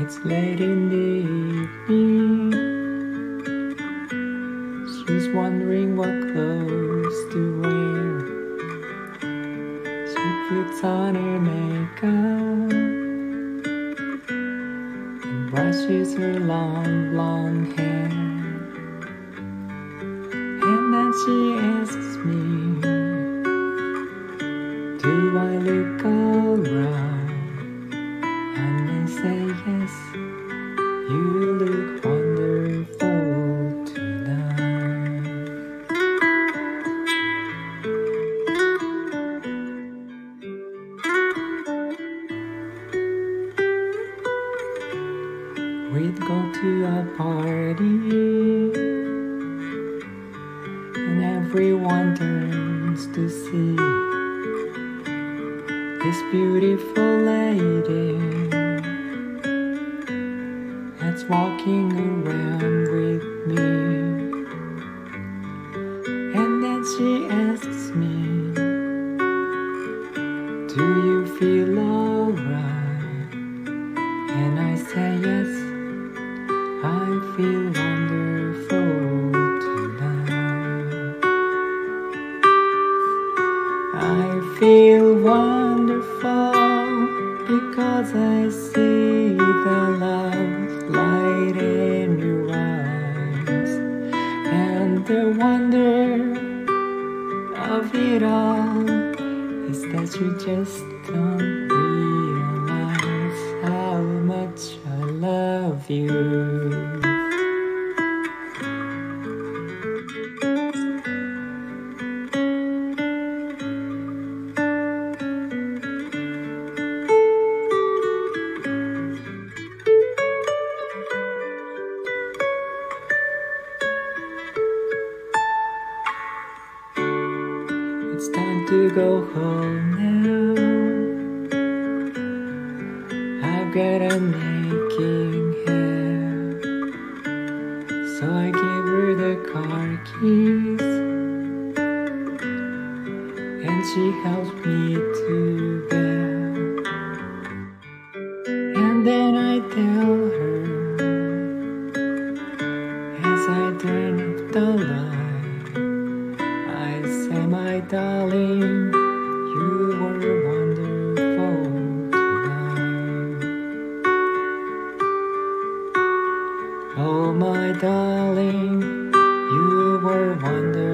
It's late in the evening. She's wondering what clothes to wear. She puts on her makeup and brushes her long blonde hair. And then she asks me, Do I look alright? We'd go to a party, and everyone turns to see this beautiful lady that's walking around feel wonderful because I see the love light in your eyes and the wonder of it all is that you just don't realize how much I love you. to go home now. I've got a making hair, so I gave her the car keys, and she helped me to bed. And then I tell my darling, you were wonderful tonight. Oh, my darling, you were wonderful.